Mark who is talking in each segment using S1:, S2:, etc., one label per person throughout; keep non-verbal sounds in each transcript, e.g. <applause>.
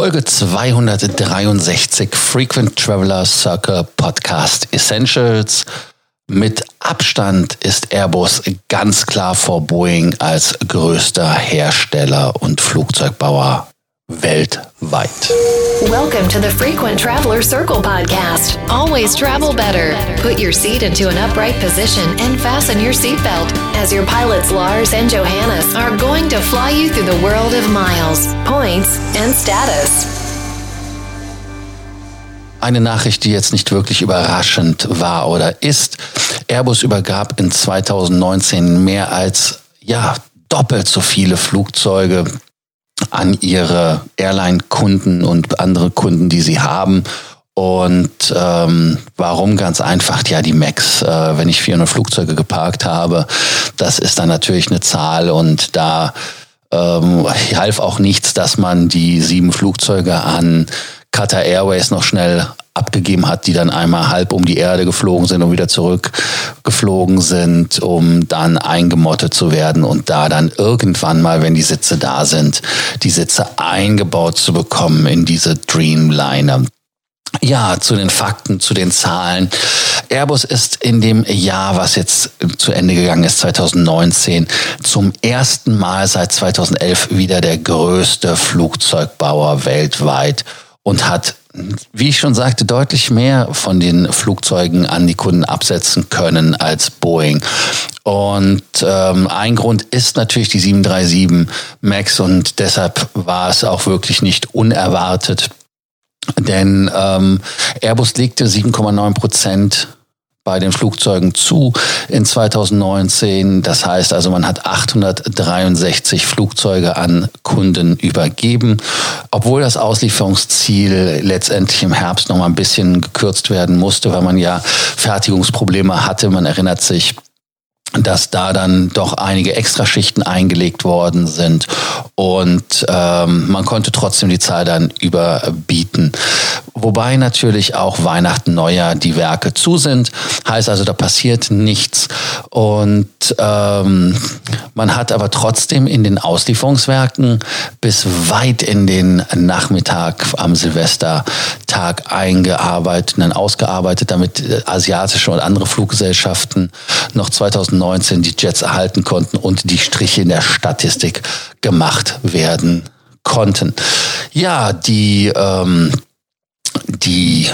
S1: Folge 263 Frequent Traveler Circle Podcast Essentials. Mit Abstand ist Airbus ganz klar vor Boeing als größter Hersteller und Flugzeugbauer weltweit.
S2: Welcome to the Frequent Traveler Circle podcast. Always travel better. Put your seat into an upright position and fasten your seatbelt as your pilots Lars and Johannes are going to fly you through the world of miles, points and status.
S1: Eine Nachricht, die jetzt nicht wirklich überraschend war oder ist. Airbus übergab in 2019 mehr als ja, doppelt so viele Flugzeuge an ihre Airline-Kunden und andere Kunden, die sie haben. Und ähm, warum ganz einfach? Ja, die Max, äh, wenn ich 400 Flugzeuge geparkt habe, das ist dann natürlich eine Zahl und da ähm, half auch nichts, dass man die sieben Flugzeuge an Qatar Airways noch schnell abgegeben hat, die dann einmal halb um die Erde geflogen sind und wieder zurückgeflogen sind, um dann eingemottet zu werden und da dann irgendwann mal, wenn die Sitze da sind, die Sitze eingebaut zu bekommen in diese Dreamliner. Ja, zu den Fakten, zu den Zahlen. Airbus ist in dem Jahr, was jetzt zu Ende gegangen ist, 2019, zum ersten Mal seit 2011 wieder der größte Flugzeugbauer weltweit und hat, wie ich schon sagte, deutlich mehr von den Flugzeugen an die Kunden absetzen können als Boeing. Und ähm, ein Grund ist natürlich die 737 MAX und deshalb war es auch wirklich nicht unerwartet. Denn ähm, Airbus legte 7,9 Prozent bei den Flugzeugen zu in 2019. Das heißt also, man hat 863 Flugzeuge an Kunden übergeben, obwohl das Auslieferungsziel letztendlich im Herbst noch mal ein bisschen gekürzt werden musste, weil man ja Fertigungsprobleme hatte. Man erinnert sich, dass da dann doch einige Extraschichten eingelegt worden sind und ähm, man konnte trotzdem die Zahl dann überbieten. Wobei natürlich auch Weihnachten, Neujahr die Werke zu sind. Heißt also, da passiert nichts. Und ähm, man hat aber trotzdem in den Auslieferungswerken bis weit in den Nachmittag am Silvestertag eingearbeitet und dann ausgearbeitet, damit äh, asiatische und andere Fluggesellschaften noch 2019 die Jets erhalten konnten und die Striche in der Statistik gemacht werden konnten. Ja, die ähm, die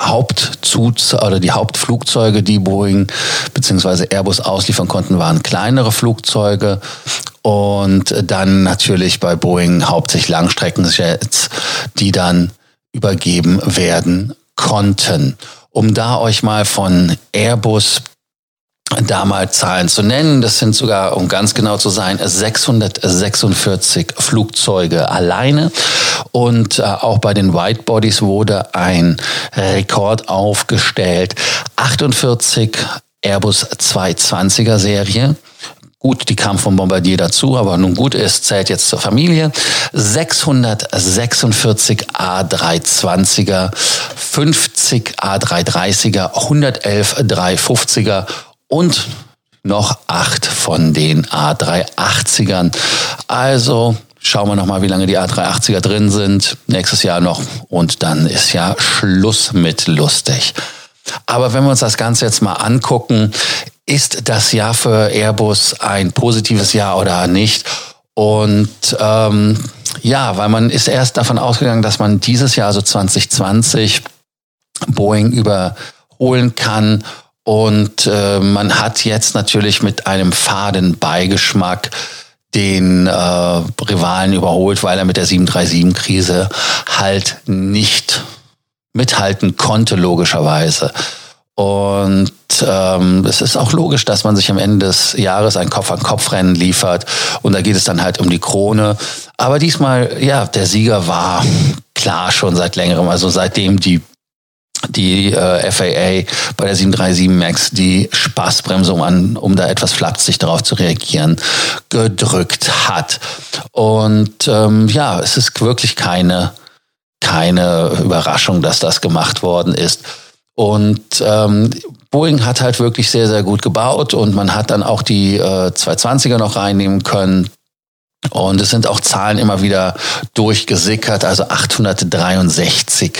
S1: Hauptzuz oder die Hauptflugzeuge, die Boeing bzw. Airbus ausliefern konnten, waren kleinere Flugzeuge und dann natürlich bei Boeing hauptsächlich Langstreckenjets, die dann übergeben werden konnten. Um da euch mal von Airbus da mal Zahlen zu nennen. Das sind sogar, um ganz genau zu sein, 646 Flugzeuge alleine. Und äh, auch bei den Whitebodies wurde ein Rekord aufgestellt. 48 Airbus 220er Serie. Gut, die kam vom Bombardier dazu, aber nun gut, es zählt jetzt zur Familie. 646 A320er, 50 A330er, 111 350er und noch acht von den A380ern. Also schauen wir noch mal, wie lange die A380er drin sind. Nächstes Jahr noch und dann ist ja Schluss mit lustig. Aber wenn wir uns das Ganze jetzt mal angucken, ist das Jahr für Airbus ein positives Jahr oder nicht? Und ähm, ja, weil man ist erst davon ausgegangen, dass man dieses Jahr, also 2020, Boeing überholen kann und äh, man hat jetzt natürlich mit einem faden Beigeschmack den äh, Rivalen überholt, weil er mit der 737-Krise halt nicht mithalten konnte, logischerweise. Und ähm, es ist auch logisch, dass man sich am Ende des Jahres ein Kopf-an-Kopf-Rennen liefert. Und da geht es dann halt um die Krone. Aber diesmal, ja, der Sieger war klar schon seit längerem. Also seitdem die die äh, FAA bei der 737 MAX die Spaßbremsung an, um da etwas flapsig darauf zu reagieren, gedrückt hat. Und ähm, ja, es ist wirklich keine, keine Überraschung, dass das gemacht worden ist. Und ähm, Boeing hat halt wirklich sehr, sehr gut gebaut und man hat dann auch die äh, 220er noch reinnehmen können. Und es sind auch Zahlen immer wieder durchgesickert. Also 863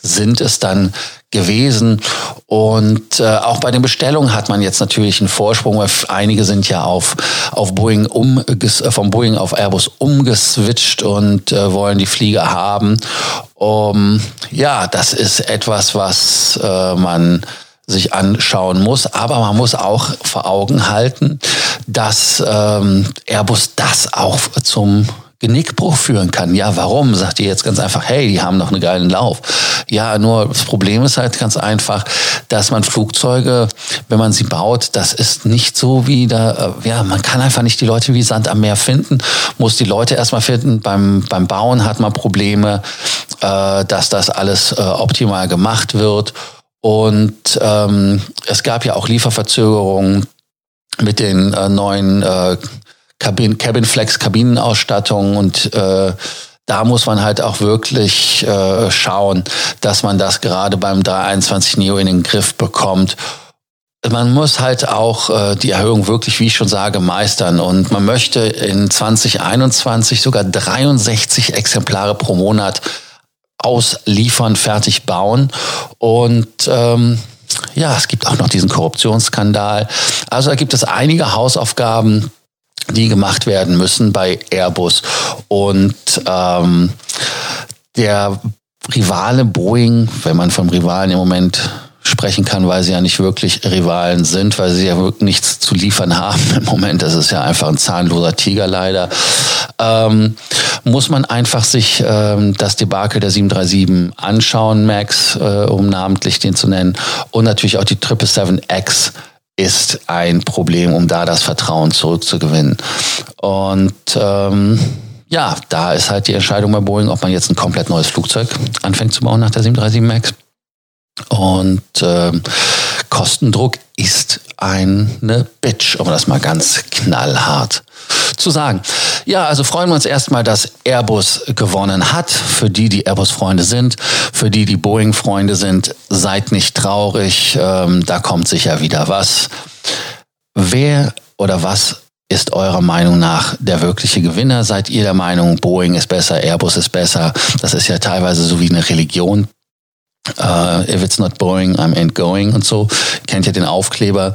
S1: sind es dann gewesen. Und äh, auch bei den Bestellungen hat man jetzt natürlich einen Vorsprung, weil einige sind ja auf, auf Boeing um, äh, vom Boeing auf Airbus umgeswitcht und äh, wollen die Flieger haben. Um, ja, das ist etwas, was äh, man sich anschauen muss. Aber man muss auch vor Augen halten, dass ähm, Airbus das auch zum Genickbruch führen kann. Ja, warum? Sagt ihr jetzt ganz einfach, hey, die haben noch einen geilen Lauf. Ja, nur das Problem ist halt ganz einfach, dass man Flugzeuge, wenn man sie baut, das ist nicht so wie da, äh, ja, man kann einfach nicht die Leute wie Sand am Meer finden, muss die Leute erstmal finden. Beim, beim Bauen hat man Probleme, äh, dass das alles äh, optimal gemacht wird. Und ähm, es gab ja auch Lieferverzögerungen mit den äh, neuen äh, Cabin, Cabin Flex Kabinenausstattung und äh, da muss man halt auch wirklich äh, schauen, dass man das gerade beim 321 Neo in den Griff bekommt. Man muss halt auch äh, die Erhöhung wirklich, wie ich schon sage, meistern. Und man möchte in 2021 sogar 63 Exemplare pro Monat ausliefern, fertig bauen. Und ähm, ja, es gibt auch noch diesen Korruptionsskandal. Also da gibt es einige Hausaufgaben, die gemacht werden müssen bei Airbus. Und ähm, der Rivale Boeing, wenn man vom Rivalen im Moment sprechen kann, weil sie ja nicht wirklich Rivalen sind, weil sie ja wirklich nichts zu liefern haben <laughs> im Moment. Das ist ja einfach ein zahnloser Tiger leider. Ähm, muss man einfach sich ähm, das Debakel der 737 anschauen, Max, äh, um namentlich den zu nennen, und natürlich auch die 777X ist ein Problem, um da das Vertrauen zurückzugewinnen. Und ähm, ja, da ist halt die Entscheidung bei Boeing, ob man jetzt ein komplett neues Flugzeug anfängt zu bauen nach der 737 MAX. Und ähm, Kostendruck ist eine Bitch, um das mal ganz knallhart zu sagen. Ja, also freuen wir uns erstmal, dass Airbus gewonnen hat. Für die, die Airbus-Freunde sind, für die, die Boeing-Freunde sind, seid nicht traurig. Ähm, da kommt sicher wieder was. Wer oder was ist eurer Meinung nach der wirkliche Gewinner? Seid ihr der Meinung, Boeing ist besser, Airbus ist besser? Das ist ja teilweise so wie eine Religion. Uh, if it's not Boeing, I'm ain't going und so. Kennt ihr den Aufkleber?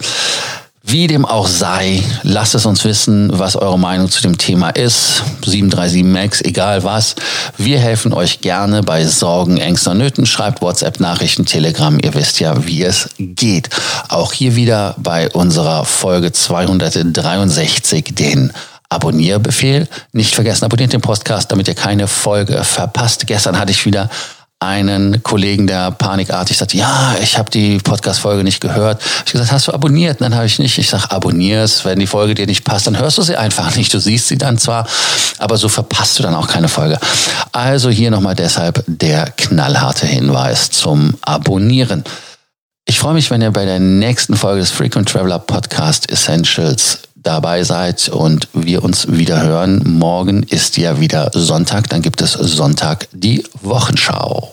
S1: Wie dem auch sei, lasst es uns wissen, was eure Meinung zu dem Thema ist. 737 Max, egal was. Wir helfen euch gerne bei Sorgen, Ängsten und Nöten. Schreibt WhatsApp-Nachrichten, Telegram. Ihr wisst ja, wie es geht. Auch hier wieder bei unserer Folge 263 den Abonnierbefehl. Nicht vergessen, abonniert den Podcast, damit ihr keine Folge verpasst. Gestern hatte ich wieder einen Kollegen, der panikartig sagte, ja, ich habe die Podcast-Folge nicht gehört. Ich gesagt, hast du abonniert? Dann habe ich nicht. Ich sage, abonnierst. Wenn die Folge dir nicht passt, dann hörst du sie einfach nicht. Du siehst sie dann zwar, aber so verpasst du dann auch keine Folge. Also hier nochmal deshalb der knallharte Hinweis zum Abonnieren. Ich freue mich, wenn ihr bei der nächsten Folge des Frequent Traveler Podcast Essentials dabei seid und wir uns wieder hören. Morgen ist ja wieder Sonntag, dann gibt es Sonntag die Wochenschau.